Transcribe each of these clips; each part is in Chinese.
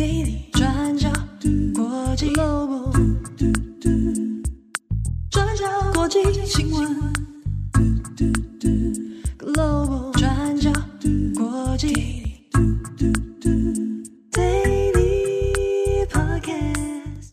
Daily 转角国际 Global 转角国际新闻 Global 转角国际 Daily Podcast。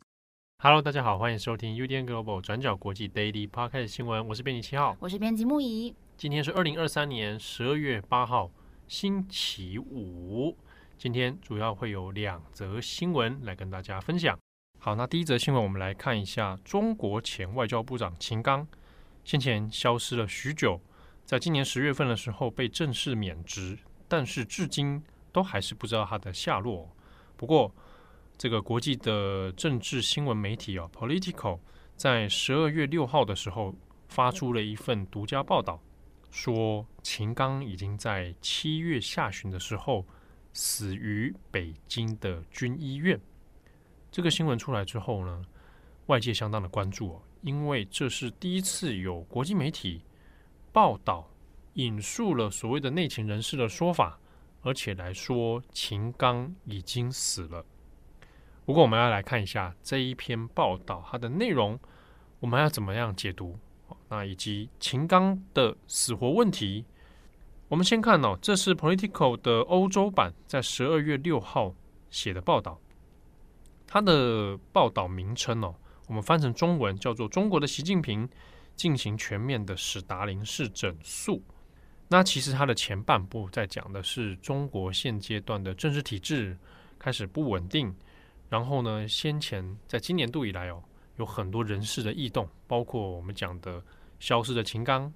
Hello，大家好，欢迎收听 UDN Global 转角国际 Daily Podcast 新闻，我是编辑七号，我是编辑木仪。今天是二零二三年十二月八号，星期五。今天主要会有两则新闻来跟大家分享。好，那第一则新闻，我们来看一下中国前外交部长秦刚先前消失了许久，在今年十月份的时候被正式免职，但是至今都还是不知道他的下落。不过，这个国际的政治新闻媒体啊，Politico 在十二月六号的时候发出了一份独家报道，说秦刚已经在七月下旬的时候。死于北京的军医院。这个新闻出来之后呢，外界相当的关注哦，因为这是第一次有国际媒体报道引述了所谓的内情人士的说法，而且来说秦刚已经死了。不过，我们要来看一下这一篇报道它的内容，我们要怎么样解读？那以及秦刚的死活问题。我们先看哦，这是 Politico 的欧洲版在十二月六号写的报道。它的报道名称哦，我们翻成中文叫做“中国的习近平进行全面的史达林式整肃”。那其实它的前半部在讲的是中国现阶段的政治体制开始不稳定，然后呢，先前在今年度以来哦，有很多人事的异动，包括我们讲的消失的秦刚，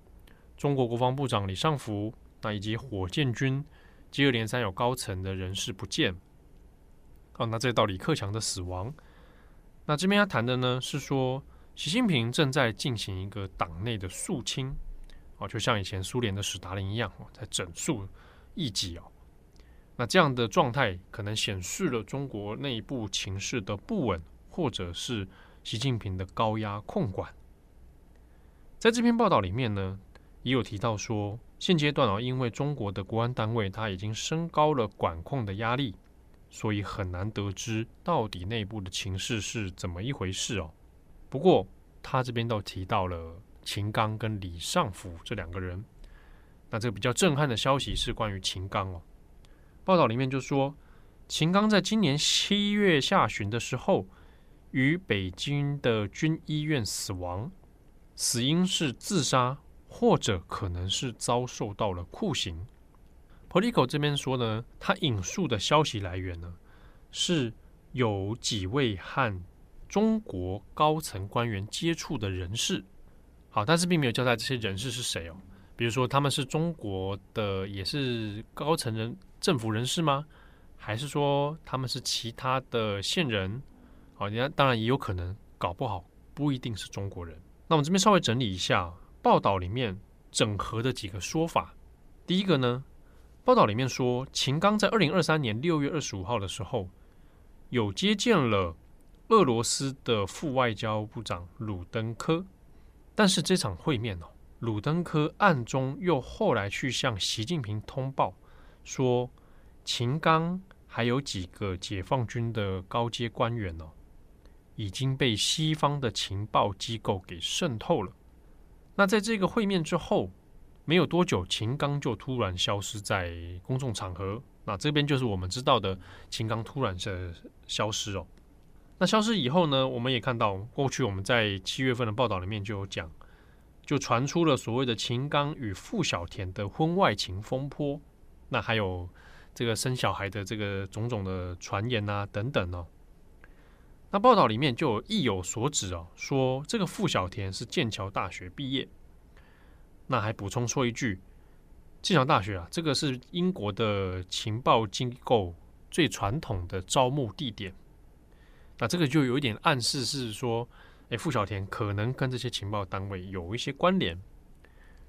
中国国防部长李尚福。那以及火箭军接二连三有高层的人士不见，哦，那再到李克强的死亡，那这边要谈的呢是说，习近平正在进行一个党内的肃清，哦，就像以前苏联的史达林一样，哦，在整肃异己哦。那这样的状态可能显示了中国内部情势的不稳，或者是习近平的高压控管。在这篇报道里面呢，也有提到说。现阶段啊，因为中国的国安单位它已经升高了管控的压力，所以很难得知到底内部的情势是怎么一回事哦。不过他这边倒提到了秦刚跟李尚福这两个人。那这个比较震撼的消息是关于秦刚哦。报道里面就说，秦刚在今年七月下旬的时候，于北京的军医院死亡，死因是自杀。或者可能是遭受到了酷刑。Politico 这边说呢，他引述的消息来源呢，是有几位和中国高层官员接触的人士。好，但是并没有交代这些人士是谁哦。比如说他们是中国的，也是高层人政府人士吗？还是说他们是其他的线人？好，你看，当然也有可能，搞不好不一定是中国人。那我们这边稍微整理一下。报道里面整合的几个说法，第一个呢，报道里面说秦刚在二零二三年六月二十五号的时候，有接见了俄罗斯的副外交部长鲁登科，但是这场会面哦，鲁登科暗中又后来去向习近平通报说，秦刚还有几个解放军的高阶官员哦，已经被西方的情报机构给渗透了。那在这个会面之后，没有多久，秦刚就突然消失在公众场合。那这边就是我们知道的秦刚突然的消失哦。那消失以后呢，我们也看到过去我们在七月份的报道里面就有讲，就传出了所谓的秦刚与傅小田的婚外情风波。那还有这个生小孩的这个种种的传言啊等等哦。那报道里面就有意有所指哦，说这个傅小田是剑桥大学毕业。那还补充说一句，剑桥大学啊，这个是英国的情报机构最传统的招募地点。那这个就有一点暗示是说，哎，傅小田可能跟这些情报单位有一些关联。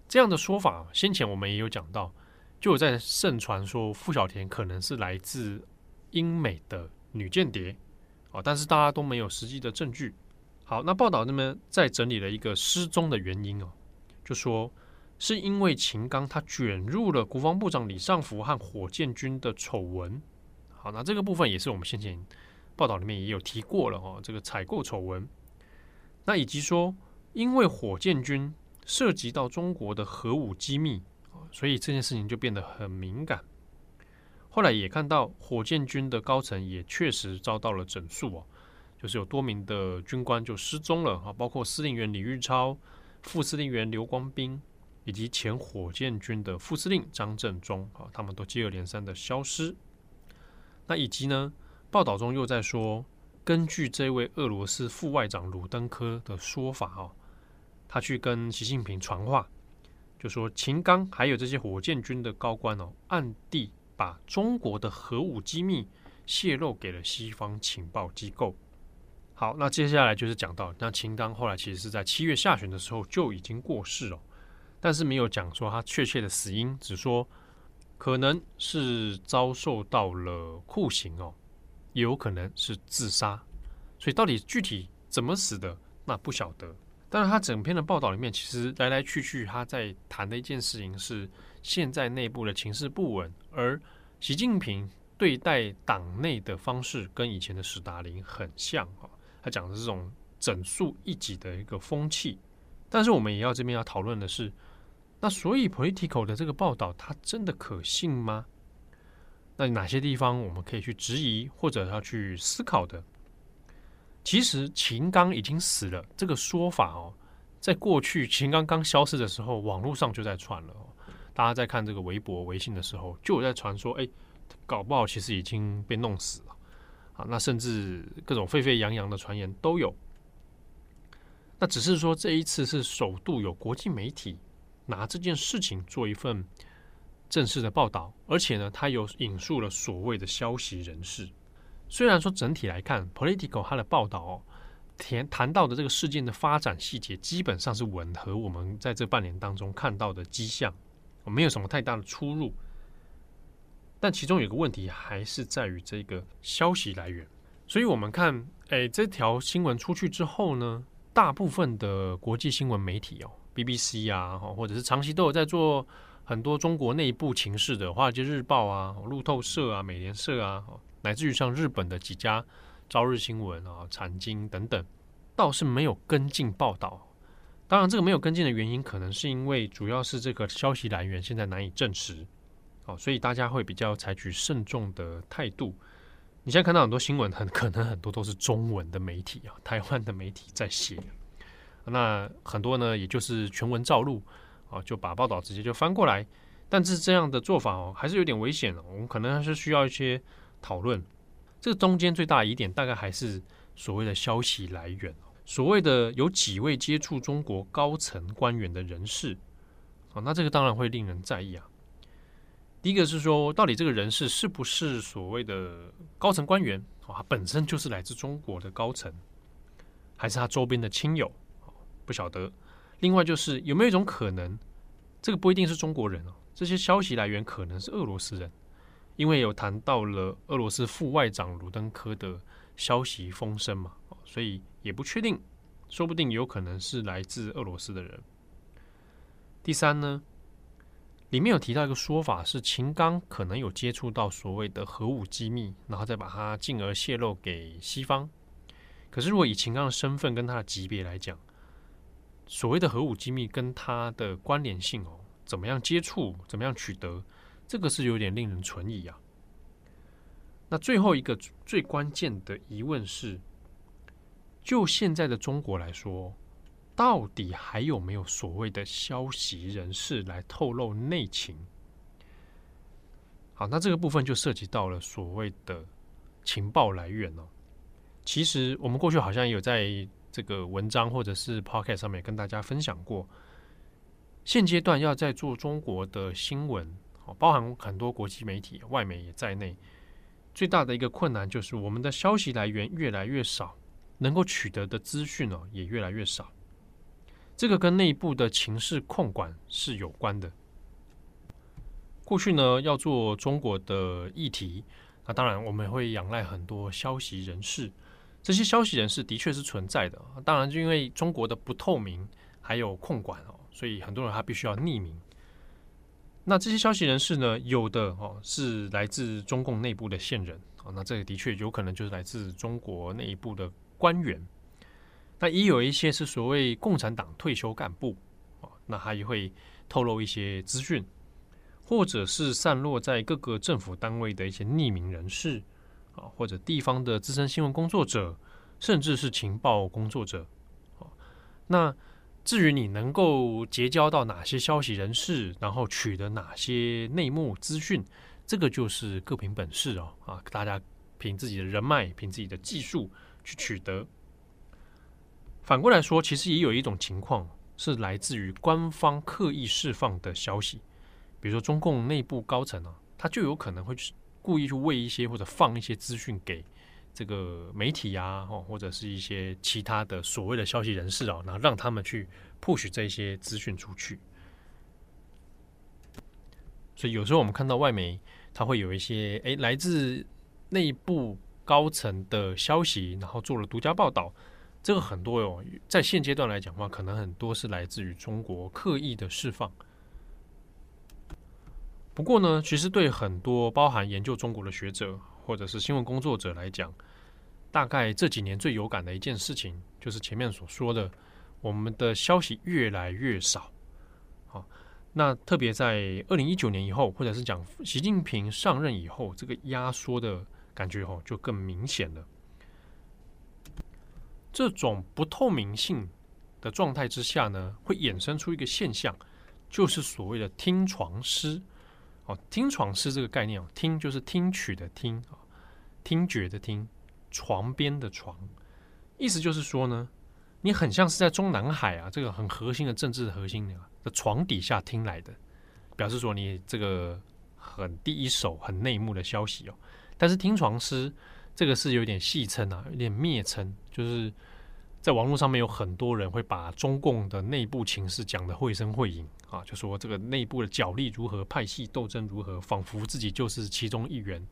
这样的说法，先前我们也有讲到，就有在盛传说傅小田可能是来自英美的女间谍。啊，但是大家都没有实际的证据。好，那报道那边再整理了一个失踪的原因哦，就说是因为秦刚他卷入了国防部长李尚福和火箭军的丑闻。好，那这个部分也是我们先前报道里面也有提过了哦，这个采购丑闻，那以及说，因为火箭军涉及到中国的核武机密，所以这件事情就变得很敏感。后来也看到火箭军的高层也确实遭到了整肃哦，就是有多名的军官就失踪了啊，包括司令员李玉超、副司令员刘光斌。以及前火箭军的副司令张振中啊，他们都接二连三的消失。那以及呢，报道中又在说，根据这位俄罗斯副外长鲁登科的说法哦，他去跟习近平传话，就说秦刚还有这些火箭军的高官哦，暗地把中国的核武机密泄露给了西方情报机构。好，那接下来就是讲到，那秦刚后来其实是在七月下旬的时候就已经过世了。但是没有讲说他确切的死因，只说可能是遭受到了酷刑哦，也有可能是自杀。所以到底具体怎么死的，那不晓得。但是他整篇的报道里面，其实来来去去他在谈的一件事情是现在内部的情势不稳，而习近平对待党内的方式跟以前的史达林很像啊。他讲的是这种整肃一己的一个风气。但是我们也要这边要讨论的是。那所以 political 的这个报道，它真的可信吗？那哪些地方我们可以去质疑或者要去思考的？其实秦刚已经死了这个说法哦，在过去秦刚刚消失的时候，网络上就在传了。大家在看这个微博、微信的时候，就有在传说，哎，搞不好其实已经被弄死了啊。那甚至各种沸沸扬扬的传言都有。那只是说这一次是首度有国际媒体。拿这件事情做一份正式的报道，而且呢，他有引述了所谓的消息人士。虽然说整体来看，Politico 他的报道哦，谈谈到的这个事件的发展细节基本上是吻合我们在这半年当中看到的迹象，没有什么太大的出入。但其中有个问题还是在于这个消息来源。所以我们看，哎，这条新闻出去之后呢，大部分的国际新闻媒体哦。BBC 啊，或者是长期都有在做很多中国内部情势的《华尔街日报》啊、路透社啊、美联社啊，乃至于像日本的几家朝日新闻啊、产经等等，倒是没有跟进报道。当然，这个没有跟进的原因，可能是因为主要是这个消息来源现在难以证实，哦，所以大家会比较采取慎重的态度。你现在看到很多新闻，很可能很多都是中文的媒体啊，台湾的媒体在写。那很多呢，也就是全文照录啊，就把报道直接就翻过来。但是这样的做法哦，还是有点危险。我们可能还是需要一些讨论。这个中间最大的疑点，大概还是所谓的消息来源。所谓的有几位接触中国高层官员的人士啊，那这个当然会令人在意啊。第一个是说，到底这个人士是不是所谓的高层官员啊？他本身就是来自中国的高层，还是他周边的亲友？不晓得。另外就是有没有一种可能，这个不一定是中国人哦，这些消息来源可能是俄罗斯人，因为有谈到了俄罗斯副外长鲁登科的消息风声嘛，所以也不确定，说不定有可能是来自俄罗斯的人。第三呢，里面有提到一个说法是秦刚可能有接触到所谓的核武机密，然后再把它进而泄露给西方。可是如果以秦刚的身份跟他的级别来讲，所谓的核武机密跟他的关联性哦，怎么样接触，怎么样取得，这个是有点令人存疑啊。那最后一个最关键的疑问是，就现在的中国来说，到底还有没有所谓的消息人士来透露内情？好，那这个部分就涉及到了所谓的情报来源哦。其实我们过去好像有在。这个文章或者是 Podcast 上面跟大家分享过，现阶段要在做中国的新闻，包含很多国际媒体、外媒也在内，最大的一个困难就是我们的消息来源越来越少，能够取得的资讯呢也越来越少。这个跟内部的情势控管是有关的。过去呢，要做中国的议题，那当然我们会仰赖很多消息人士。这些消息人士的确是存在的，当然就因为中国的不透明还有控管哦，所以很多人他必须要匿名。那这些消息人士呢，有的哦是来自中共内部的线人啊，那这个的确有可能就是来自中国内部的官员。那也有一些是所谓共产党退休干部啊，那他也会透露一些资讯，或者是散落在各个政府单位的一些匿名人士啊，或者地方的资深新闻工作者，甚至是情报工作者啊，那。至于你能够结交到哪些消息人士，然后取得哪些内幕资讯，这个就是各凭本事哦啊！大家凭自己的人脉，凭自己的技术去取得。反过来说，其实也有一种情况是来自于官方刻意释放的消息，比如说中共内部高层啊，他就有可能会去故意去喂一些或者放一些资讯给。这个媒体啊，或者是一些其他的所谓的消息人士啊，然后让他们去 push 这些资讯出去。所以有时候我们看到外媒，它会有一些诶来自内部高层的消息，然后做了独家报道。这个很多哟，在现阶段来讲的话，可能很多是来自于中国刻意的释放。不过呢，其实对很多包含研究中国的学者。或者是新闻工作者来讲，大概这几年最有感的一件事情，就是前面所说的，我们的消息越来越少。好，那特别在二零一九年以后，或者是讲习近平上任以后，这个压缩的感觉哦，就更明显了。这种不透明性的状态之下呢，会衍生出一个现象，就是所谓的听床师。哦，听床师这个概念哦，听就是听取的听啊，听觉的听，床边的床，意思就是说呢，你很像是在中南海啊，这个很核心的政治核心的床底下听来的，表示说你这个很第一手、很内幕的消息哦。但是听床师这个是有点戏称啊，有点蔑称，就是。在网络上面有很多人会把中共的内部情势讲得绘声绘影啊，就说这个内部的角力如何，派系斗争如何，仿佛自己就是其中一员，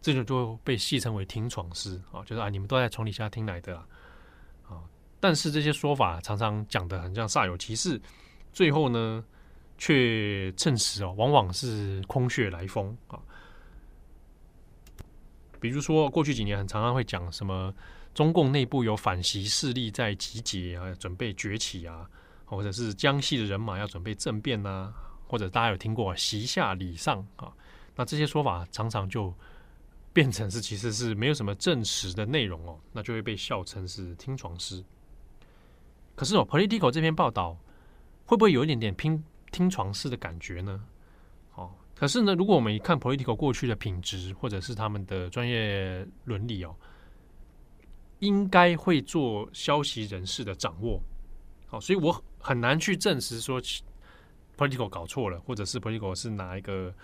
这种就被戏称为“听床师”啊，就是啊，你们都在床底下听来的啊。但是这些说法常常讲得很像煞有其事，最后呢，却证实哦，往往是空穴来风啊。比如说过去几年很常常会讲什么。中共内部有反习势力在集结啊，准备崛起啊，或者是江西的人马要准备政变呐、啊，或者大家有听过“习下礼上”啊，那这些说法常常就变成是其实是没有什么证实的内容哦，那就会被笑称是听床师。可是哦，Politico 这篇报道会不会有一点点听听床师的感觉呢？哦，可是呢，如果我们一看 Politico 过去的品质或者是他们的专业伦理哦。应该会做消息人士的掌握，好，所以我很难去证实说 political 搞错了，或者是 political 是哪一个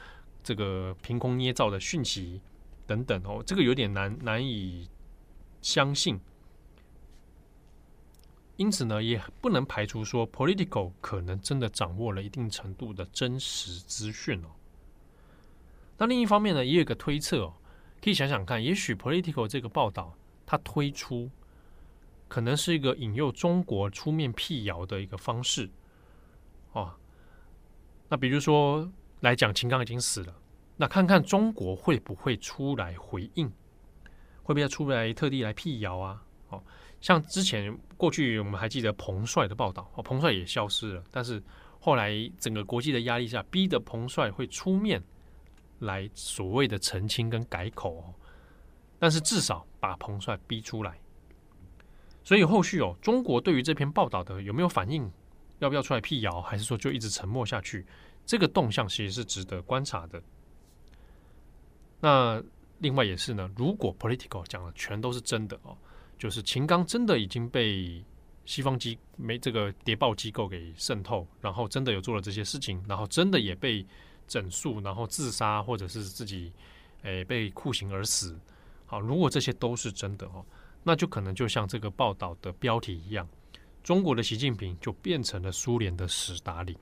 这个凭空捏造的讯息等等哦，这个有点难难以相信。因此呢，也不能排除说 political 可能真的掌握了一定程度的真实资讯哦。那另一方面呢，也有个推测哦，可以想想看，也许 political 这个报道。他推出可能是一个引诱中国出面辟谣的一个方式，哦，那比如说来讲，秦刚已经死了，那看看中国会不会出来回应，会不会出来特地来辟谣啊？哦，像之前过去我们还记得彭帅的报道，哦，彭帅也消失了，但是后来整个国际的压力下，逼得彭帅会出面来所谓的澄清跟改口哦。但是至少把彭帅逼出来，所以后续哦，中国对于这篇报道的有没有反应，要不要出来辟谣，还是说就一直沉默下去？这个动向其实是值得观察的。那另外也是呢，如果 political 讲的全都是真的哦，就是秦刚真的已经被西方机没这个谍报机构给渗透，然后真的有做了这些事情，然后真的也被整肃，然后自杀或者是自己诶被酷刑而死。好，如果这些都是真的哦，那就可能就像这个报道的标题一样，中国的习近平就变成了苏联的史达林。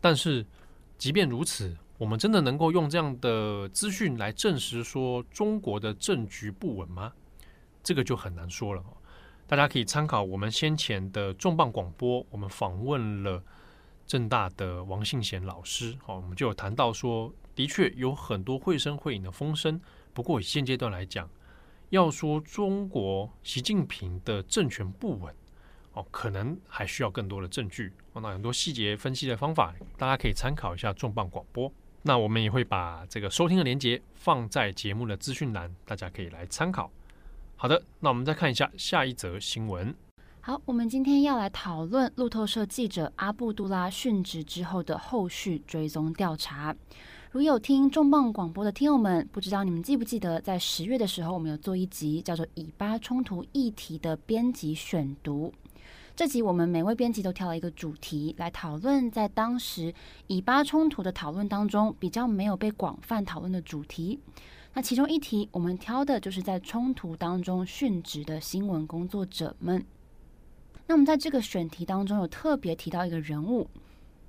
但是，即便如此，我们真的能够用这样的资讯来证实说中国的政局不稳吗？这个就很难说了。大家可以参考我们先前的重磅广播，我们访问了政大的王信贤老师，好，我们就有谈到说，的确有很多绘声绘影的风声。不过以现阶段来讲，要说中国习近平的政权不稳，哦，可能还需要更多的证据。那很多细节分析的方法，大家可以参考一下重磅广播。那我们也会把这个收听的连接放在节目的资讯栏，大家可以来参考。好的，那我们再看一下下一则新闻。好，我们今天要来讨论路透社记者阿布杜拉殉职之后的后续追踪调查。如有听重磅广播的听友们，不知道你们记不记得，在十月的时候，我们有做一集叫做“以巴冲突议题”的编辑选读。这集我们每位编辑都挑了一个主题来讨论，在当时以巴冲突的讨论当中，比较没有被广泛讨论的主题。那其中一题，我们挑的就是在冲突当中殉职的新闻工作者们。那我们在这个选题当中有特别提到一个人物，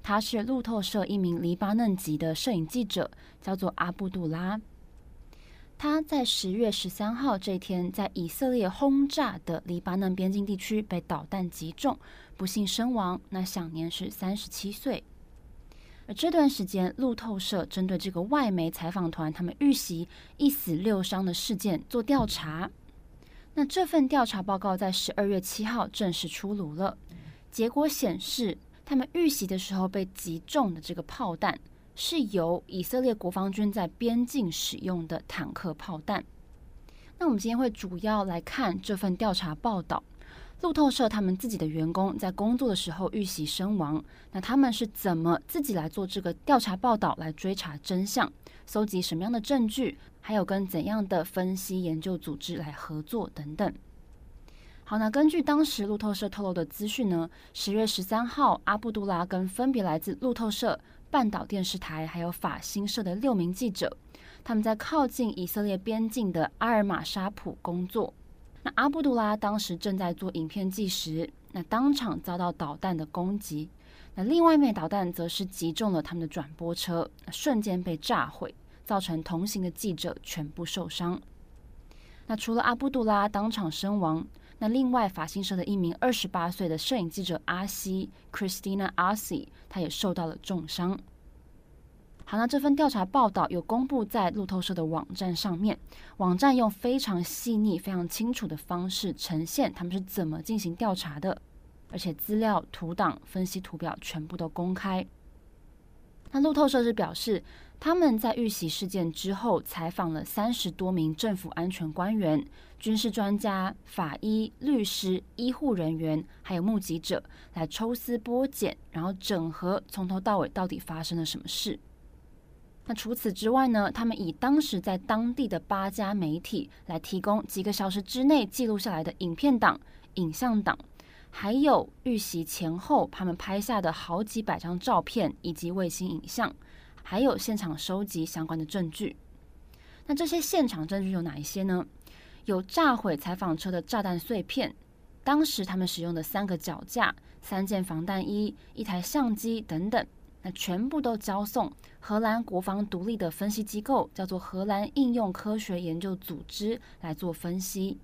他是路透社一名黎巴嫩籍的摄影记者，叫做阿布杜拉。他在十月十三号这天，在以色列轰炸的黎巴嫩边境地区被导弹击中，不幸身亡。那享年是三十七岁。而这段时间，路透社针对这个外媒采访团他们遇袭一死六伤的事件做调查。那这份调查报告在十二月七号正式出炉了。结果显示，他们遇袭的时候被击中的这个炮弹，是由以色列国防军在边境使用的坦克炮弹。那我们今天会主要来看这份调查报道。路透社他们自己的员工在工作的时候遇袭身亡，那他们是怎么自己来做这个调查报道，来追查真相，搜集什么样的证据？还有跟怎样的分析研究组织来合作等等。好，那根据当时路透社透露的资讯呢，十月十三号，阿布杜拉跟分别来自路透社、半岛电视台还有法新社的六名记者，他们在靠近以色列边境的阿尔马沙普工作。那阿布杜拉当时正在做影片纪实，那当场遭到导弹的攻击。那另外一枚导弹则是击中了他们的转播车，瞬间被炸毁。造成同行的记者全部受伤。那除了阿布杜拉当场身亡，那另外法新社的一名二十八岁的摄影记者阿西 （Christina Asi） 他也受到了重伤。好，那这份调查报道有公布在路透社的网站上面，网站用非常细腻、非常清楚的方式呈现他们是怎么进行调查的，而且资料、图档、分析图表全部都公开。那路透社是表示，他们在遇袭事件之后，采访了三十多名政府安全官员、军事专家、法医、律师、医护人员，还有目击者，来抽丝剥茧，然后整合从头到尾到底发生了什么事。那除此之外呢，他们以当时在当地的八家媒体来提供几个小时之内记录下来的影片档、影像档，还有遇袭前后他们拍下的好几百张照片以及卫星影像。还有现场收集相关的证据。那这些现场证据有哪一些呢？有炸毁采访车的炸弹碎片，当时他们使用的三个脚架、三件防弹衣、一台相机等等，那全部都交送荷兰国防独立的分析机构，叫做荷兰应用科学研究组织来做分析。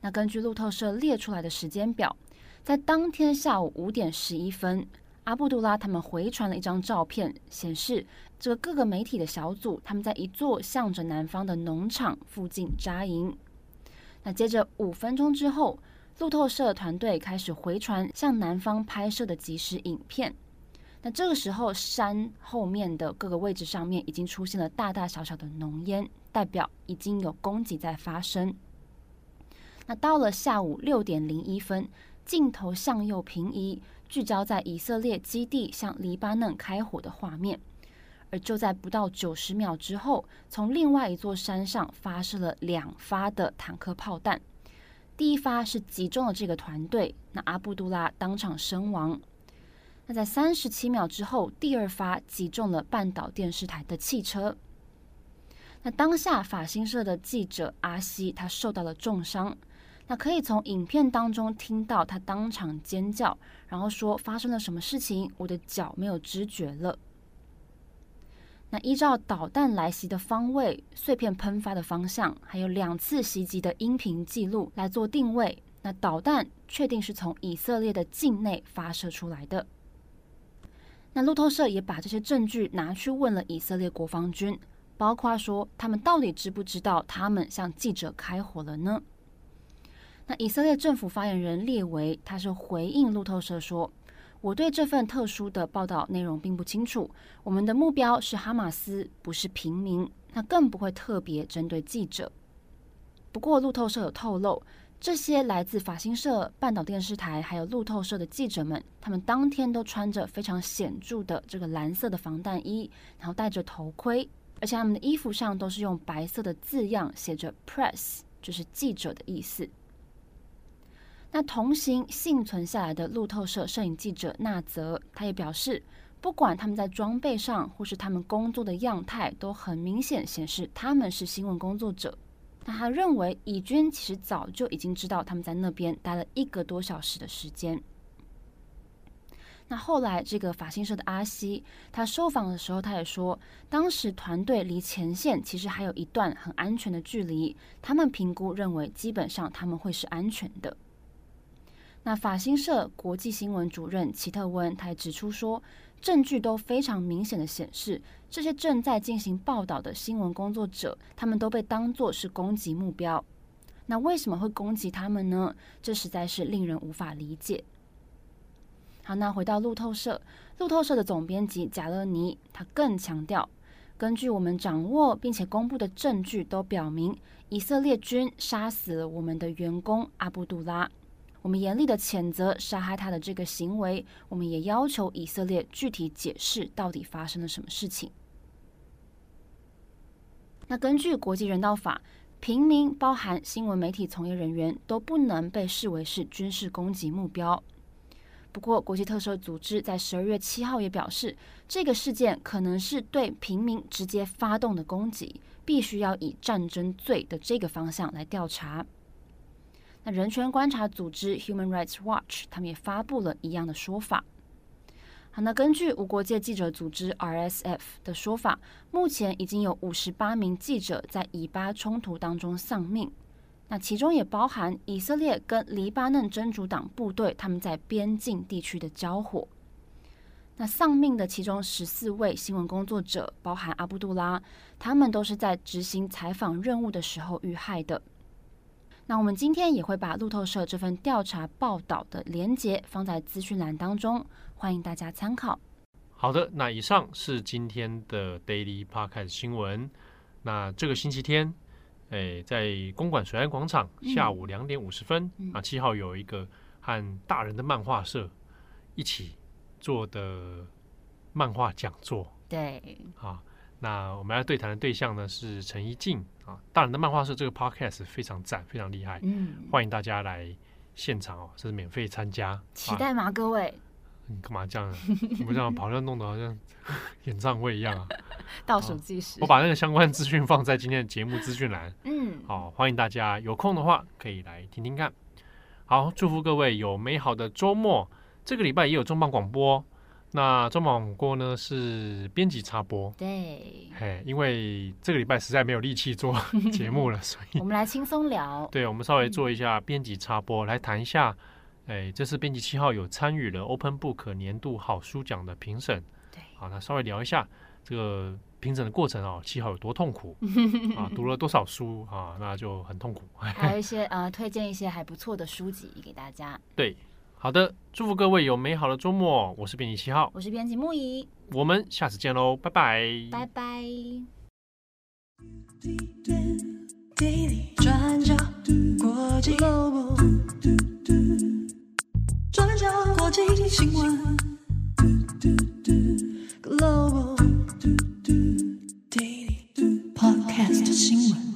那根据路透社列出来的时间表，在当天下午五点十一分。阿布杜拉他们回传了一张照片，显示这个各个媒体的小组他们在一座向着南方的农场附近扎营。那接着五分钟之后，路透社团队开始回传向南方拍摄的即时影片。那这个时候，山后面的各个位置上面已经出现了大大小小的浓烟，代表已经有攻击在发生。那到了下午六点零一分，镜头向右平移。聚焦在以色列基地向黎巴嫩开火的画面，而就在不到九十秒之后，从另外一座山上发射了两发的坦克炮弹。第一发是击中了这个团队，那阿布杜拉当场身亡。那在三十七秒之后，第二发击中了半岛电视台的汽车。那当下法新社的记者阿西他受到了重伤。那可以从影片当中听到他当场尖叫，然后说发生了什么事情，我的脚没有知觉了。那依照导弹来袭的方位、碎片喷发的方向，还有两次袭击的音频记录来做定位，那导弹确定是从以色列的境内发射出来的。那路透社也把这些证据拿去问了以色列国防军，包括说他们到底知不知道他们向记者开火了呢？以色列政府发言人列维他是回应路透社说：“我对这份特殊的报道内容并不清楚，我们的目标是哈马斯，不是平民，那更不会特别针对记者。”不过路透社有透露。这些来自法新社、半岛电视台还有路透社的记者们，他们当天都穿着非常显著的这个蓝色的防弹衣，然后戴着头盔，而且他们的衣服上都是用白色的字样写着 “press”，就是记者的意思。那同行幸存下来的路透社摄影记者纳泽，他也表示，不管他们在装备上或是他们工作的样态，都很明显显示他们是新闻工作者。那他认为，以军其实早就已经知道他们在那边待了一个多小时的时间。那后来，这个法新社的阿西，他受访的时候，他也说，当时团队离前线其实还有一段很安全的距离，他们评估认为，基本上他们会是安全的。那法新社国际新闻主任齐特温，他也指出说，证据都非常明显的显示。这些正在进行报道的新闻工作者，他们都被当作是攻击目标。那为什么会攻击他们呢？这实在是令人无法理解。好，那回到路透社，路透社的总编辑贾勒尼，他更强调，根据我们掌握并且公布的证据都表明，以色列军杀死了我们的员工阿布杜拉。我们严厉的谴责杀害他的这个行为，我们也要求以色列具体解释到底发生了什么事情。那根据国际人道法，平民包含新闻媒体从业人员都不能被视为是军事攻击目标。不过，国际特赦组织在十二月七号也表示，这个事件可能是对平民直接发动的攻击，必须要以战争罪的这个方向来调查。那人权观察组织 Human Rights Watch 他们也发布了一样的说法。好，那根据无国界记者组织 RSF 的说法，目前已经有五十八名记者在以巴冲突当中丧命，那其中也包含以色列跟黎巴嫩真主党部队他们在边境地区的交火。那丧命的其中十四位新闻工作者，包含阿布杜拉，他们都是在执行采访任务的时候遇害的。那我们今天也会把路透社这份调查报道的连接放在资讯栏当中，欢迎大家参考。好的，那以上是今天的 Daily Podcast 新闻。那这个星期天，诶，在公馆水岸广场下午两点五十分，嗯、啊，七号有一个和大人的漫画社一起做的漫画讲座。对，啊。那我们要对谈的对象呢是陈一静啊，大人的漫画社这个 podcast 非常赞，非常厉害，嗯，欢迎大家来现场哦，这是免费参加，期待吗？各位？你干嘛这样？你不这样跑，像弄得好像 演唱会一样啊？倒数计时，我把那个相关资讯放在今天的节目资讯栏，嗯，好，欢迎大家有空的话可以来听听看。好，祝福各位有美好的周末。这个礼拜也有重磅广播。那中广播呢是编辑插播，对，嘿，因为这个礼拜实在没有力气做节目了，所以我们来轻松聊。对，我们稍微做一下编辑插播，嗯、来谈一下，哎，这次编辑七号有参与了 Open Book 年度好书奖的评审，对，好，那稍微聊一下这个评审的过程哦，七号有多痛苦 啊，读了多少书啊，那就很痛苦。还有一些呃，推荐一些还不错的书籍给大家。对。好的，祝福各位有美好的周末。我是编辑七号，我是编辑木仪，我们下次见喽，拜拜，拜拜。转国际转新闻。Global Podcast 新闻。